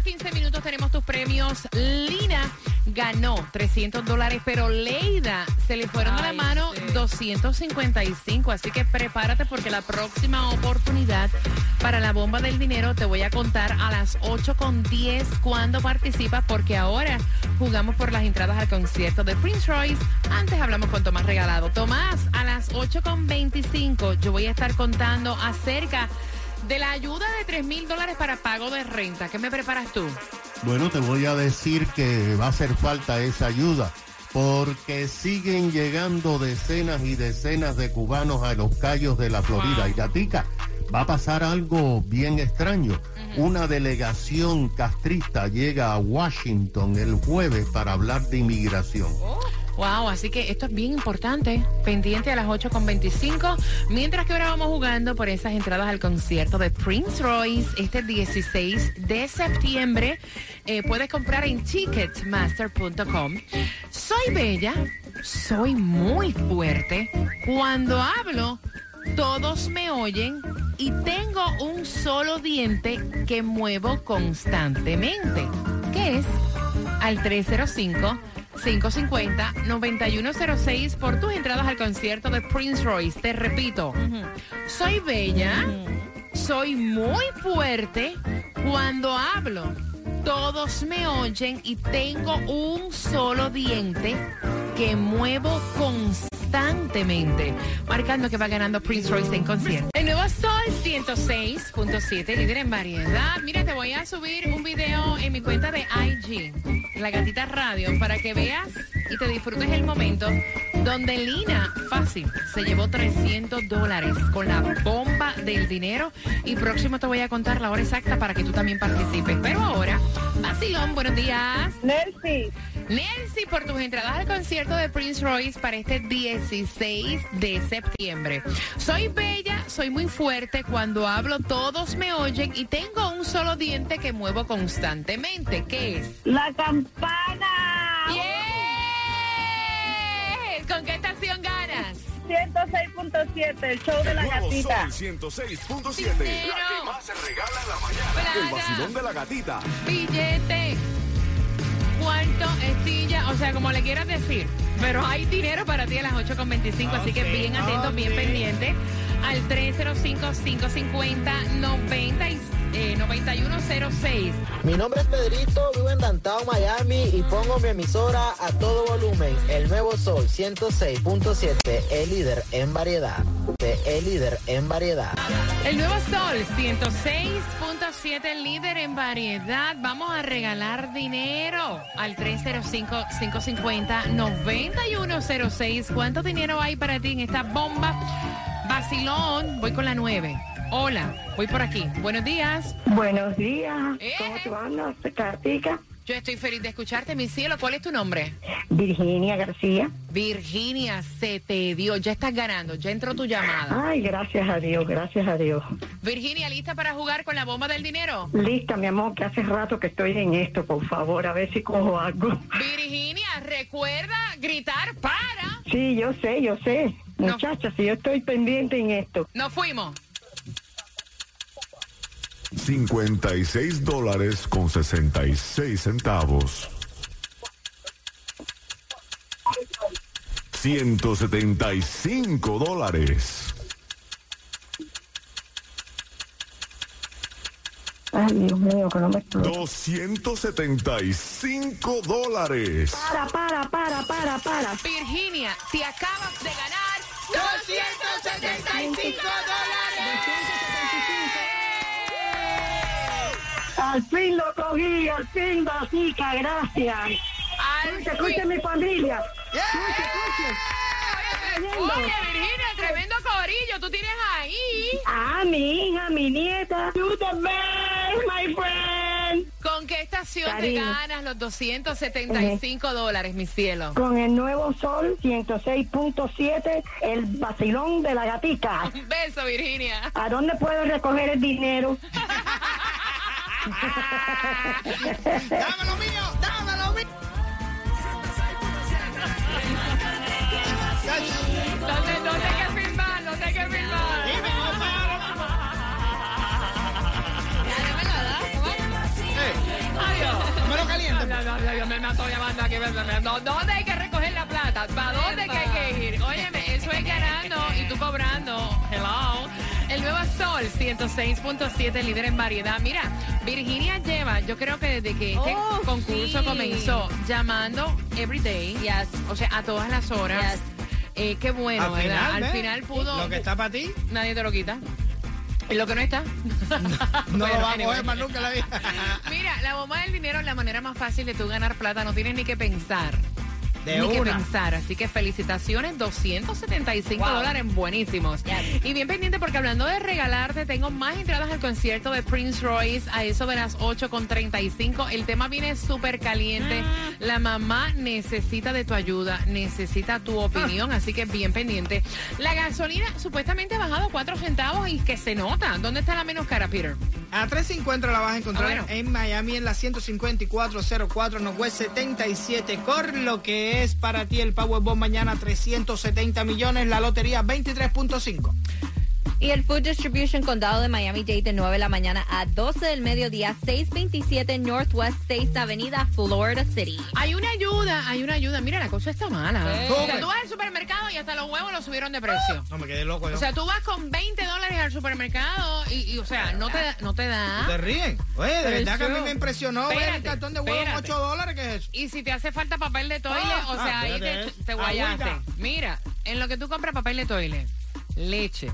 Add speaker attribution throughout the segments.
Speaker 1: Cada 15 minutos tenemos tus premios. Lina ganó 300 dólares, pero Leida se le fueron de la mano 255. Así que prepárate porque la próxima oportunidad para la bomba del dinero te voy a contar a las 8 con 10 cuando participas, porque ahora jugamos por las entradas al concierto de Prince Royce. Antes hablamos con Tomás Regalado. Tomás, a las 8 con 25 yo voy a estar contando acerca de la ayuda de 3 mil dólares para pago de renta. ¿Qué me preparas tú?
Speaker 2: Bueno, te voy a decir que va a hacer falta esa ayuda porque siguen llegando decenas y decenas de cubanos a los callos de la Florida. Y Gatica, va a pasar algo bien extraño. Una delegación castrista llega a Washington el jueves para hablar de inmigración.
Speaker 1: Oh. Wow, así que esto es bien importante. Pendiente a las 8.25. Mientras que ahora vamos jugando por esas entradas al concierto de Prince Royce este 16 de septiembre. Eh, puedes comprar en ticketmaster.com. Soy bella, soy muy fuerte. Cuando hablo, todos me oyen y tengo un solo diente que muevo constantemente. ¿Qué es? Al 305. 550-9106 por tus entradas al concierto de Prince Royce. Te repito, soy bella, soy muy fuerte cuando hablo. Todos me oyen y tengo un solo diente que muevo constantemente, marcando que va ganando Prince Royce en concierto. El nuevo Sol 106.7, líder en variedad. Mira, te voy a subir un video en mi cuenta de IG la Gatita Radio, para que veas y te disfrutes el momento donde Lina Fácil se llevó 300 dólares con la bomba del dinero. Y próximo te voy a contar la hora exacta para que tú también participes. Pero ahora, Basilón, buenos días.
Speaker 3: Nancy.
Speaker 1: Nancy, por tus entradas al concierto de Prince Royce para este 16 de septiembre. Soy bella, soy muy fuerte. Cuando hablo, todos me oyen y tengo un solo diente que muevo constantemente. ¿Qué es?
Speaker 3: La campana.
Speaker 1: ¡Yeah! ¿Con qué estación ganas?
Speaker 3: 106.7, el show de la
Speaker 4: Nuevo
Speaker 3: gatita.
Speaker 4: Sol 106.7. La que más se regala en la mañana.
Speaker 1: Plata.
Speaker 4: El vacilón de la gatita.
Speaker 1: Billete. Cuarto, estilla, o sea, como le quieras decir. Pero hay dinero para ti a las 8.25, así que bien atento, bien pendiente al 305-550-9106.
Speaker 5: Mi nombre es Pedrito, vivo en Downtown Miami y pongo mi emisora a todo volumen. El Nuevo Sol 106.7, el líder en variedad. El líder en variedad.
Speaker 1: El nuevo Sol 106.7, líder en variedad. Vamos a regalar dinero al 305-550-9106. ¿Cuánto dinero hay para ti en esta bomba? Vacilón, voy con la 9. Hola, voy por aquí. Buenos días.
Speaker 3: Buenos días.
Speaker 1: Eh.
Speaker 3: ¿Cómo te andas, Gatica?
Speaker 1: Yo estoy feliz de escucharte, mi cielo. ¿Cuál es tu nombre?
Speaker 3: Virginia García.
Speaker 1: Virginia, se te dio. Ya estás ganando. Ya entró tu llamada.
Speaker 3: Ay, gracias a Dios, gracias a Dios.
Speaker 1: Virginia, ¿lista para jugar con la bomba del dinero?
Speaker 3: Lista, mi amor, que hace rato que estoy en esto, por favor, a ver si cojo algo.
Speaker 1: Virginia, recuerda gritar para.
Speaker 3: Sí, yo sé, yo sé. Muchachas, si yo estoy pendiente en esto.
Speaker 1: Nos fuimos.
Speaker 4: 56 dólares con 66 centavos. 175 dólares.
Speaker 3: Ay, Dios mío, que no me explote.
Speaker 4: 275 dólares.
Speaker 3: Para, para, para, para, para.
Speaker 1: Virginia, te acabas de ganar 275 dólares.
Speaker 3: Al fin lo cogí, al fin, Basica, gracias. Escucha, escucha mi familia. Escucha, escucha.
Speaker 1: Oye, Virginia, tremendo corillo tú tienes ahí.
Speaker 3: Ah, mi hija, mi nieta. You the best, my friend.
Speaker 1: ¿Con qué estación estación
Speaker 3: Cariño.
Speaker 1: te ganas los 275 dólares, mi cielo?
Speaker 3: Con el nuevo sol 106.7, el vacilón de la gatica.
Speaker 1: Un beso, Virginia.
Speaker 3: ¿A dónde puedo recoger el dinero?
Speaker 6: ¡Dame lo mío!
Speaker 1: Llamando aquí. me- me- no, ¿Dónde hay que recoger la plata? ¿Para dónde que hay que ir? Óyeme, eso es ganando y tú cobrando. Hello. El nuevo Sol 106.7, líder en variedad. Mira, Virginia lleva, yo creo que desde que este
Speaker 7: Oh,
Speaker 1: concurso
Speaker 7: sí.
Speaker 1: comenzó, llamando every day.
Speaker 7: Yes.
Speaker 1: O sea, a todas las horas.
Speaker 7: Yes.
Speaker 1: Eh, qué bueno,
Speaker 6: Al
Speaker 1: ¿verdad?
Speaker 6: final,
Speaker 1: Al final pudo.
Speaker 6: Lo que está para ti,
Speaker 1: Nadie te lo quita. Y lo que no está.
Speaker 6: no lo va a coger más nunca en la vida.
Speaker 1: Mira, la bomba del dinero es la manera más fácil de tú ganar plata. No tienes ni que pensar.
Speaker 6: De
Speaker 1: ni que pensar. Así que felicitaciones, 275
Speaker 7: Wow.
Speaker 1: dólares buenísimos.
Speaker 7: Yes.
Speaker 1: Y bien pendiente porque hablando de regalarte, tengo más entradas al concierto de Prince Royce a eso de las 8.35. El tema viene súper caliente.
Speaker 7: Ah.
Speaker 1: La mamá necesita de tu ayuda, necesita tu
Speaker 7: Ah.
Speaker 1: opinión, así que bien pendiente. La gasolina supuestamente ha bajado 4 centavos y que se nota. ¿Dónde está la menos cara, Peter?
Speaker 6: A 350 la vas a encontrar
Speaker 1: Ah, bueno.
Speaker 6: en Miami en la 15404 Northwest 77 Cor, lo que es para ti el Powerball mañana 370 millones, la lotería 23.5.
Speaker 7: Y el Food Distribution Condado de Miami-Dade de 9 de la mañana a 12 del mediodía, 627 Northwest 6 Avenida, Florida City.
Speaker 1: Hay una ayuda, hay una ayuda. Mira, la cosa está mala.
Speaker 7: Sí.
Speaker 1: O sea, tú vas al supermercado y hasta los huevos los subieron de precio.
Speaker 6: No me quedé loco yo.
Speaker 1: O sea, tú vas con 20 dólares al supermercado y, y, o sea, no te, da- no te
Speaker 6: ¿Te
Speaker 1: da.
Speaker 6: ríen? Oye, de
Speaker 1: Pero
Speaker 6: verdad que a mí
Speaker 1: eso-
Speaker 6: me impresionó ver el
Speaker 1: Espérate,
Speaker 6: cartón de huevo en
Speaker 1: espérate.
Speaker 6: 8 dólares, ¿qué es eso?
Speaker 1: Y si te hace falta papel de toilet,
Speaker 6: Ah,
Speaker 1: o sea,
Speaker 6: ah,
Speaker 1: ahí
Speaker 6: espérate,
Speaker 1: te, te
Speaker 6: agüita.
Speaker 1: guayaste. Mira, en lo que tú compras papel de toilet, leche,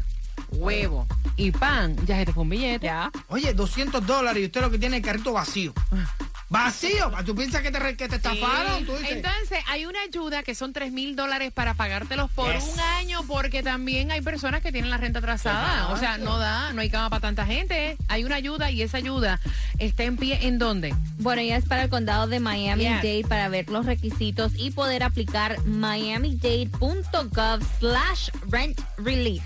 Speaker 1: huevo y pan, ya se te fue un billete.
Speaker 6: Oye, 200 dólares y usted lo que tiene es el carrito vacío. ¡Vacío! ¿Tú piensas que te, que te estafaron? Tú dices,
Speaker 1: Entonces, hay una ayuda que son 3 mil dólares para pagártelos por
Speaker 6: Yes.
Speaker 1: un año, porque también hay personas que tienen la renta atrasada. O sea, no da, no hay cama para tanta gente. Hay una ayuda y esa ayuda está en pie en dónde?
Speaker 7: Bueno, ya es para el condado de Miami-Dade para ver los requisitos y poder aplicar miamidade.gov slash rent relief.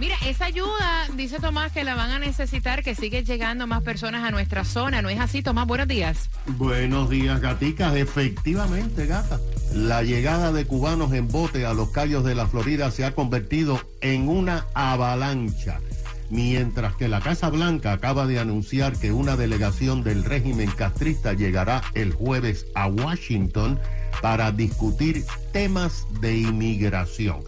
Speaker 1: Mira, esa ayuda, dice Tomás, que la van a necesitar, que sigue llegando más personas a nuestra zona. ¿No es así, Tomás? Buenos días.
Speaker 2: Buenos días, gaticas. Efectivamente, gata. La llegada de cubanos en bote a los callos de la Florida se ha convertido en una avalancha. Mientras que la Casa Blanca acaba de anunciar que una delegación del régimen castrista llegará el jueves a Washington para discutir temas de inmigración.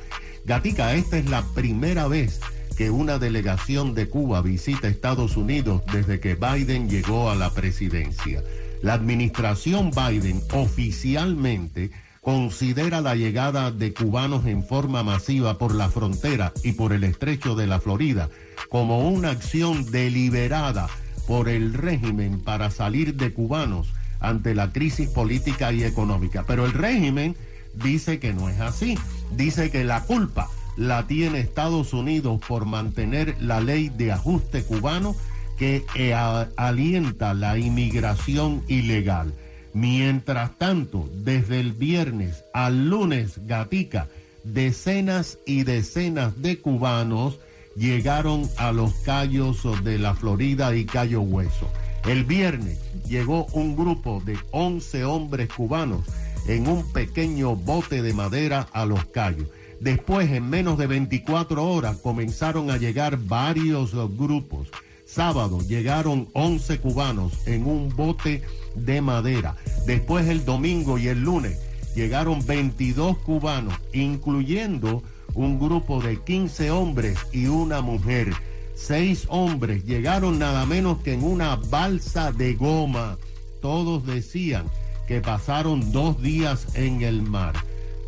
Speaker 2: Gatica, esta es la primera vez que una delegación de Cuba visita Estados Unidos desde que Biden llegó a la presidencia. La administración Biden oficialmente considera la llegada de cubanos en forma masiva por la frontera y por el estrecho de la Florida como una acción deliberada por el régimen para salir de cubanos ante la crisis política y económica. Pero el régimen dice que no es así. Dice que la culpa la tiene Estados Unidos por mantener la ley de ajuste cubano que eh, alienta la inmigración ilegal. Mientras tanto, desde el viernes al lunes, Gatica, decenas y decenas de cubanos llegaron a los callos de la Florida y Cayo Hueso. El viernes llegó un grupo de 11 hombres cubanos en un pequeño bote de madera a los callos. Después, en menos de 24 horas, comenzaron a llegar varios grupos. Sábado llegaron 11 cubanos en un bote de madera. Después el domingo y el lunes llegaron 22 cubanos, incluyendo un grupo de 15 hombres y una mujer. Seis hombres llegaron nada menos que en una balsa de goma. Todos decían que pasaron dos días en el mar.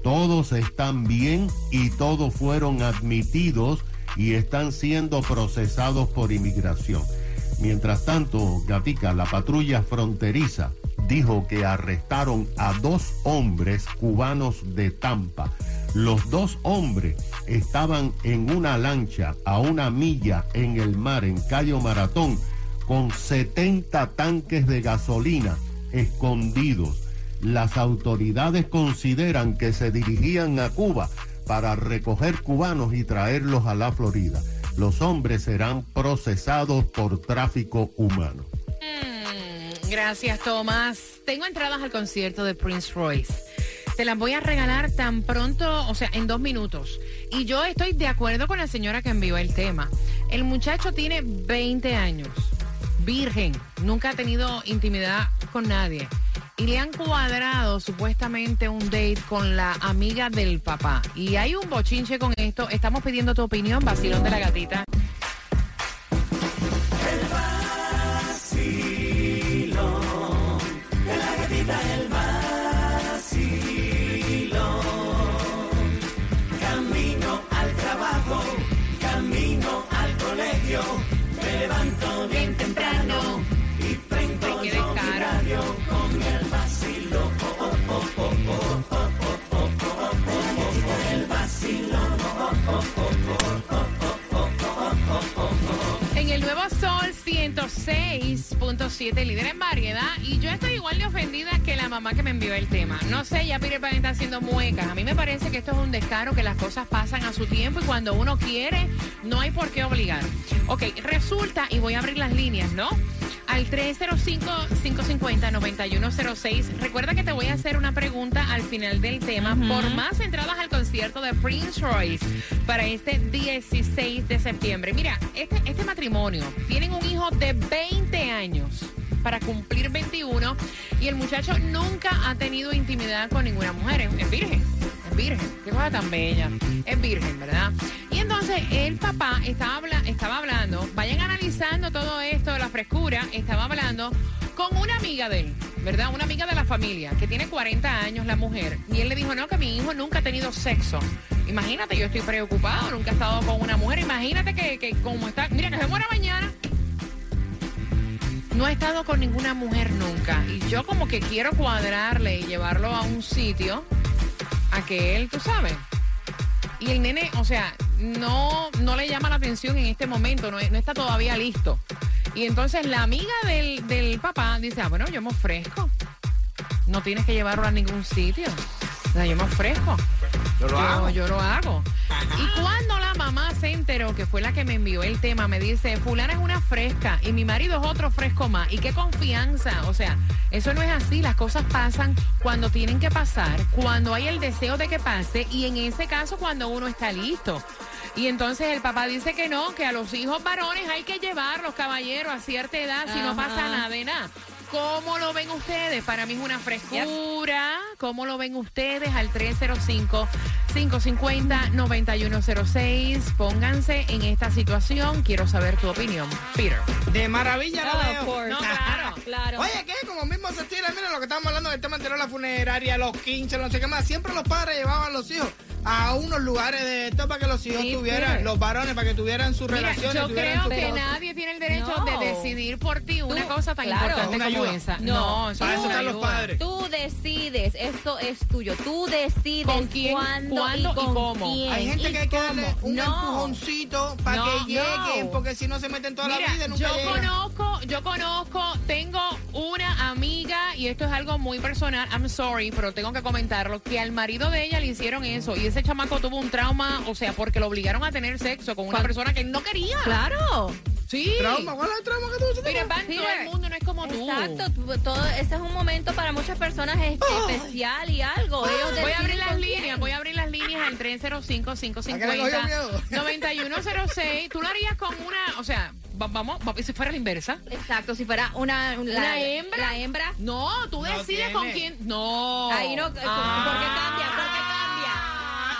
Speaker 2: Todos están bien y todos fueron admitidos y están siendo procesados por inmigración. Mientras tanto, Gatica, la patrulla fronteriza, dijo que arrestaron a dos hombres cubanos de Tampa. Los dos hombres estaban en una lancha a una milla en el mar, en Cayo Maratón, con 70 tanques de gasolina escondidos. Las autoridades consideran que se dirigían a Cuba para recoger cubanos y traerlos a la Florida. Los hombres serán procesados por tráfico humano.
Speaker 1: Mm, gracias, Tomás. Tengo entradas al concierto de Prince Royce. Te las voy a regalar tan pronto, o sea, en dos minutos. Y yo estoy de acuerdo con la señora que envió el tema. El muchacho tiene 20 años, virgen, nunca ha tenido intimidad con nadie. Y le han cuadrado supuestamente un date con la amiga del papá. Y hay un bochinche con esto. Estamos pidiendo tu opinión, vacilón de la gatita. 106.7, líder en variedad. Y yo estoy igual de ofendida que la mamá que me envió el tema. No sé, ya Peter Pan está haciendo muecas. A mí me parece que esto es un descaro, que las cosas pasan a su tiempo y cuando uno quiere, no hay por qué obligar. Ok, resulta, y voy a abrir las líneas, ¿no? Al 305-550-9106. Recuerda que te voy a hacer una pregunta al final del tema por más entradas al concierto de Prince Royce para este 16 de septiembre. Mira, este, este matrimonio tienen un hijo de 20 años para cumplir 21 y el muchacho nunca ha tenido intimidad con ninguna mujer. Es, es virgen, es virgen. Qué cosa tan bella. Es virgen, ¿verdad? Entonces el papá estaba, habla- estaba hablando, vayan analizando todo esto la frescura, estaba hablando con una amiga de él, ¿verdad? Una amiga de la familia, que tiene 40 años la mujer. Y él le dijo, no, que mi hijo nunca ha tenido sexo. Imagínate, yo estoy preocupado, nunca he estado con una mujer. Imagínate que, que como está, mira, que se muera mañana. No he estado con ninguna mujer nunca. Y yo como que quiero cuadrarle y llevarlo a un sitio a que él, tú sabes. Y el nene, o sea, no, no le llama la atención en este momento, no, no está todavía listo. Y entonces la amiga del, del papá dice, ah, bueno, yo me ofrezco. No tienes que llevarlo a ningún sitio. O sea, yo me ofrezco.
Speaker 6: Yo lo hago.
Speaker 1: Yo lo hago. Y cuando que fue la que me envió el tema, me dice, fulana es una fresca y mi marido es otro fresco más. Y qué confianza. O sea, eso no es así. Las cosas pasan cuando tienen que pasar, cuando hay el deseo de que pase y en ese caso cuando uno está listo. Y entonces el papá dice que no, que a los hijos varones hay que llevarlos, caballeros, a cierta edad, si no pasa nada de nada. ¿Cómo lo ven ustedes? Para mí es una frescura. ¿Cómo lo ven ustedes? Al 305-550-9106. Pónganse en esta situación. Quiero saber tu opinión. Peter.
Speaker 6: De maravilla lo
Speaker 7: Oh,
Speaker 6: veo.
Speaker 1: No, claro.
Speaker 7: Claro.
Speaker 6: Oye, ¿qué? Como mismo se estira, mira lo que estábamos hablando del tema anterior, la funeraria, los quinches, no sé qué más. Siempre los padres llevaban a los hijos a unos lugares de esto para que los hijos
Speaker 7: Sí,
Speaker 6: tuvieran, los varones, para que tuvieran sus
Speaker 1: Mira,
Speaker 6: relaciones.
Speaker 1: yo
Speaker 6: tuvieran
Speaker 1: creo que nadie tiene el derecho
Speaker 7: No.
Speaker 1: de decidir por ti una
Speaker 7: Tú,
Speaker 1: cosa tan
Speaker 7: claro.
Speaker 1: importante
Speaker 6: Una
Speaker 1: como
Speaker 6: ayuda.
Speaker 1: esa.
Speaker 7: No,
Speaker 1: eso
Speaker 6: Para
Speaker 1: no
Speaker 6: eso
Speaker 1: es
Speaker 6: están los padres.
Speaker 7: Tú decides, esto es tuyo. Tú decides
Speaker 1: ¿Con quién,
Speaker 7: cuándo,
Speaker 1: cuándo y
Speaker 7: con
Speaker 1: cómo?
Speaker 7: quién
Speaker 6: Hay gente que hay que darle un
Speaker 7: no.
Speaker 6: empujoncito para
Speaker 1: No,
Speaker 6: que lleguen,
Speaker 7: no.
Speaker 6: porque si no se meten toda la vida nunca
Speaker 1: yo
Speaker 6: llegan.
Speaker 1: conozco, yo conozco, tengo una amiga y esto es algo muy personal, I'm sorry, pero tengo que comentarlo, que al marido de ella le hicieron eso y ese chamaco tuvo un trauma, o sea, porque lo obligaron a tener sexo con una
Speaker 7: ¿Cuál?
Speaker 1: persona que él no quería.
Speaker 7: Claro.
Speaker 1: Sí.
Speaker 6: Trauma, ¿cuál es el trauma que tú
Speaker 1: Mira, Pan, todo el mundo no es como tú.
Speaker 7: Exacto, tu- todo, ese es un momento para muchas personas es- especial y algo. Ellos
Speaker 1: Voy a abrir las
Speaker 7: quién.
Speaker 1: líneas, voy a abrir las líneas al
Speaker 6: ¿A qué le cogió miedo?
Speaker 1: 305-550-9106. Tú lo harías con una, o sea, va- vamos, va- si fuera la inversa.
Speaker 7: Exacto, si fuera una, la-
Speaker 1: ¿Una hembra?
Speaker 7: La hembra.
Speaker 1: No, tú
Speaker 6: No
Speaker 1: decides con quién. No.
Speaker 7: Ahí no, ¿por qué cambia? ¿Por qué cambia?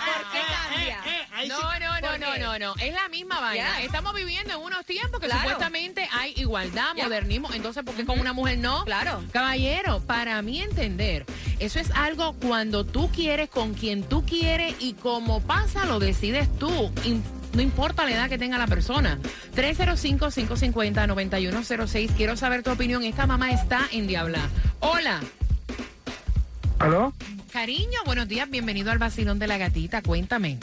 Speaker 7: ¿Por qué
Speaker 6: Eh,
Speaker 7: cambia?
Speaker 6: eh, eh, ahí
Speaker 1: No, no, no,
Speaker 7: ¿Por
Speaker 1: no, no, no. Es la misma vaina.
Speaker 7: Yes.
Speaker 1: Estamos viviendo en unos tiempos que
Speaker 7: Claro.
Speaker 1: supuestamente hay igualdad, modernismo. Entonces, ¿por qué con una mujer no?
Speaker 7: Claro.
Speaker 1: Caballero, para mí entender, eso es algo cuando tú quieres, con quien tú quieres y como pasa, lo decides tú. No importa la edad que tenga la persona. 305-550-9106. Quiero saber tu opinión. Esta mamá está en Diabla. Hola.
Speaker 8: ¿Aló?
Speaker 1: Cariño, buenos días. Bienvenido al vacilón de la gatita. Cuéntame.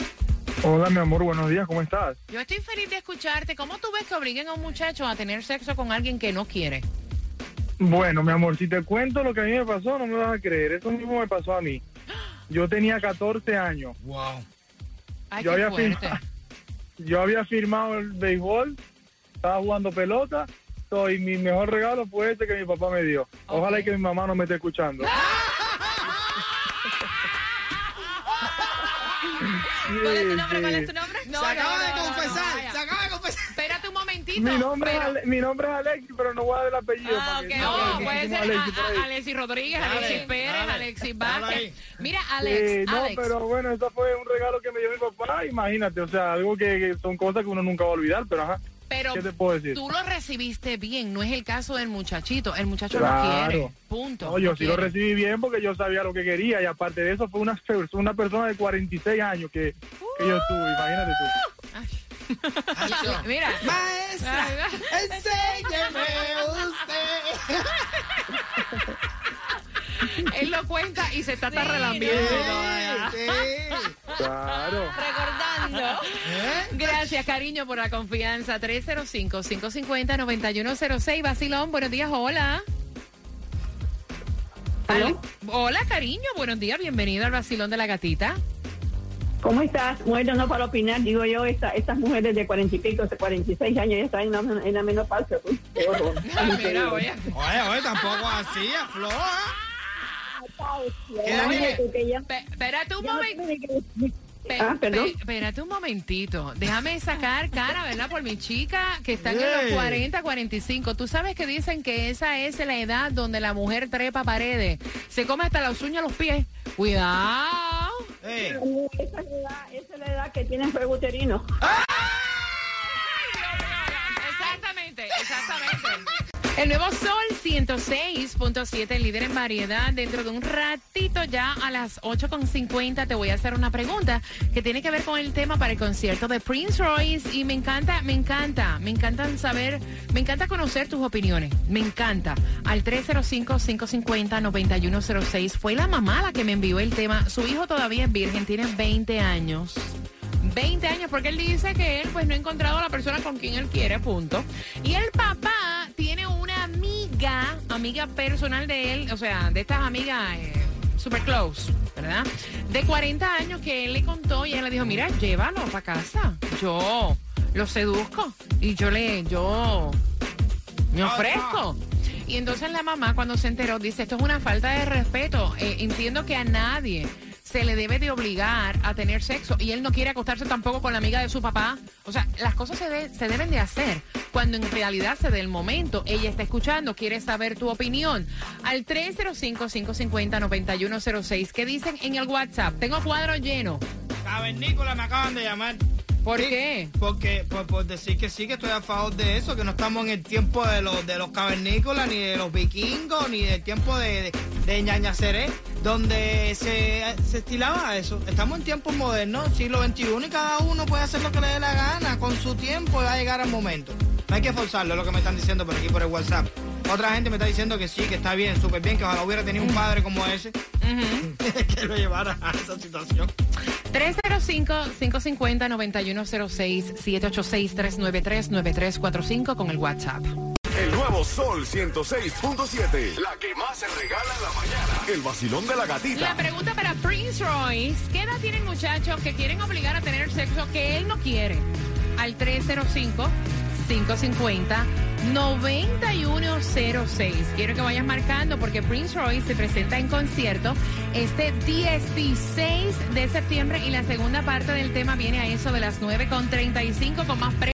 Speaker 8: Hola, mi amor, buenos días, ¿cómo estás?
Speaker 1: Yo estoy feliz de escucharte. ¿Cómo tú ves que obliguen a un muchacho a tener sexo con alguien que no quiere?
Speaker 8: Bueno, mi amor, si te cuento lo que a mí me pasó, no me vas a creer. Eso mismo me pasó a mí. Yo tenía 14 años.
Speaker 6: Wow.
Speaker 1: Ay,
Speaker 8: Yo
Speaker 1: qué
Speaker 8: había,
Speaker 1: fuerte.
Speaker 8: firmado, yo había firmado el béisbol, estaba jugando pelota, y mi mejor regalo fue este que mi papá me dio. Ojalá y que mi mamá no me esté escuchando.
Speaker 7: ¿Cuál es tu nombre? ¿Cuál es tu nombre?
Speaker 1: No,
Speaker 6: se acaba
Speaker 1: no, no,
Speaker 8: Mi nombre,
Speaker 1: pero-
Speaker 8: es Ale- mi nombre es Alexis, pero no voy a dar el apellido.
Speaker 7: Ah,
Speaker 8: para que
Speaker 7: ok,
Speaker 8: no
Speaker 1: No, puede ser
Speaker 8: Alexis por
Speaker 1: a-
Speaker 8: ahí.
Speaker 1: a- Alexis Rodríguez,
Speaker 6: Dale,
Speaker 1: Alexis Pérez,
Speaker 6: dale,
Speaker 1: Alexis Vázquez. Mira, Alex,
Speaker 8: Eh, no,
Speaker 1: Alex.
Speaker 8: pero bueno, eso fue un regalo que me dio mi papá, imagínate, o sea, algo que, que son cosas que uno nunca va a olvidar, pero ajá,
Speaker 1: pero
Speaker 8: ¿qué te puedo decir?
Speaker 1: tú lo recibiste bien, no es el caso del muchachito. El muchacho no
Speaker 8: Claro.
Speaker 1: quiere. Punto.
Speaker 8: No, yo
Speaker 1: no
Speaker 8: sí lo recibí bien porque yo sabía lo que quería y aparte de eso fue una, una persona de 46 años que, que yo tuve, imagínate tú.
Speaker 1: Mira.
Speaker 6: Maestra, enséñeme usted.
Speaker 1: Él lo cuenta y se está
Speaker 7: Sí,
Speaker 1: relambiendo.
Speaker 7: no.
Speaker 1: todavía.
Speaker 6: Sí.
Speaker 8: Claro.
Speaker 7: Recordando.
Speaker 6: ¿Eh?
Speaker 1: Gracias, cariño, por la confianza. 305-550-9106. Basilón, buenos días, hola.
Speaker 3: ¿Aló?
Speaker 1: Hola, cariño, buenos días. Bienvenido al Basilón de la Gatita.
Speaker 3: ¿Cómo estás? Bueno, no para opinar, digo yo, esta, estas mujeres de cuarenta y pico, de 46 años ya están en la, en la menopausia. Uy, qué horror.
Speaker 1: Mira, oye.
Speaker 6: Oye, oye, tampoco así, afloja.
Speaker 1: Pe- Espérate un momento.
Speaker 3: Ah, perdón.
Speaker 1: espérate un momentito. Déjame sacar cara, ¿verdad? Por mi chica que están en los
Speaker 6: Ey.
Speaker 1: 40, 45. Tú sabes que dicen que esa es la edad donde la mujer trepa paredes. Se come hasta las uñas los pies. Cuidado.
Speaker 6: Eh,
Speaker 3: Esa es la edad, esa es la edad que tienen fuego uterino.
Speaker 1: Exactamente, exactamente. El nuevo Sol 106.7, el líder en variedad. Dentro de un ratito, ya a las 8.50, te voy a hacer una pregunta que tiene que ver con el tema para el concierto de Prince Royce. Y me encanta, me encanta, me encantan saber, me encanta conocer tus opiniones. Me encanta. Al 305-550-9106. Fue la mamá la que me envió el tema. Su hijo todavía es virgen, tiene 20 años. 20 años, porque él dice que él pues no ha encontrado a la persona con quien él quiere, punto. Y el papá tiene amiga, amiga personal de él, o sea, de estas amigas eh, super close, ¿verdad? De 40 años que él le contó y ella le dijo, mira, llévalo para casa. Yo lo seduzco y yo le, yo me ofrezco. Y entonces la mamá cuando se enteró dice, esto es una falta de respeto. Eh, entiendo que a nadie se le debe de obligar a tener sexo y él no quiere acostarse tampoco con la amiga de su papá. O sea, las cosas se, de- se deben de hacer cuando en realidad se dé el momento. Ella está escuchando, quiere saber tu opinión. Al 305-550-9106, ¿qué dicen en el WhatsApp? Tengo cuadro lleno.
Speaker 6: Cavernícola me acaban de llamar.
Speaker 1: ¿Por
Speaker 6: Sí,
Speaker 1: qué?
Speaker 6: Porque, por, por decir que sí, que estoy a favor de eso, que no estamos en el tiempo de los, de los cavernícolas, ni de los vikingos, ni del tiempo de, de, de Ñaña Seré, donde se, se estilaba eso. Estamos en tiempos modernos, siglo XXI, y cada uno puede hacer lo que le dé la gana, con su tiempo va a llegar al momento. No hay que forzarlo, es lo que me están diciendo por aquí, por el WhatsApp. Otra gente me está diciendo que sí, que está bien, súper bien, que ojalá hubiera tenido un padre como ese, que lo llevara a esa situación.
Speaker 1: 305-550-9106, 786-393-9345 con el WhatsApp.
Speaker 4: Nuevo Sol 106.7. La que más se regala en la mañana. El vacilón de la gatita.
Speaker 1: La pregunta para Prince Royce, ¿qué edad tienen muchachos que quieren obligar a tener sexo que él no quiere? Al 305-550-9106. Quiero que vayas marcando porque Prince Royce se presenta en concierto este 16 de septiembre y la segunda parte del tema viene a eso de las 9.35 con más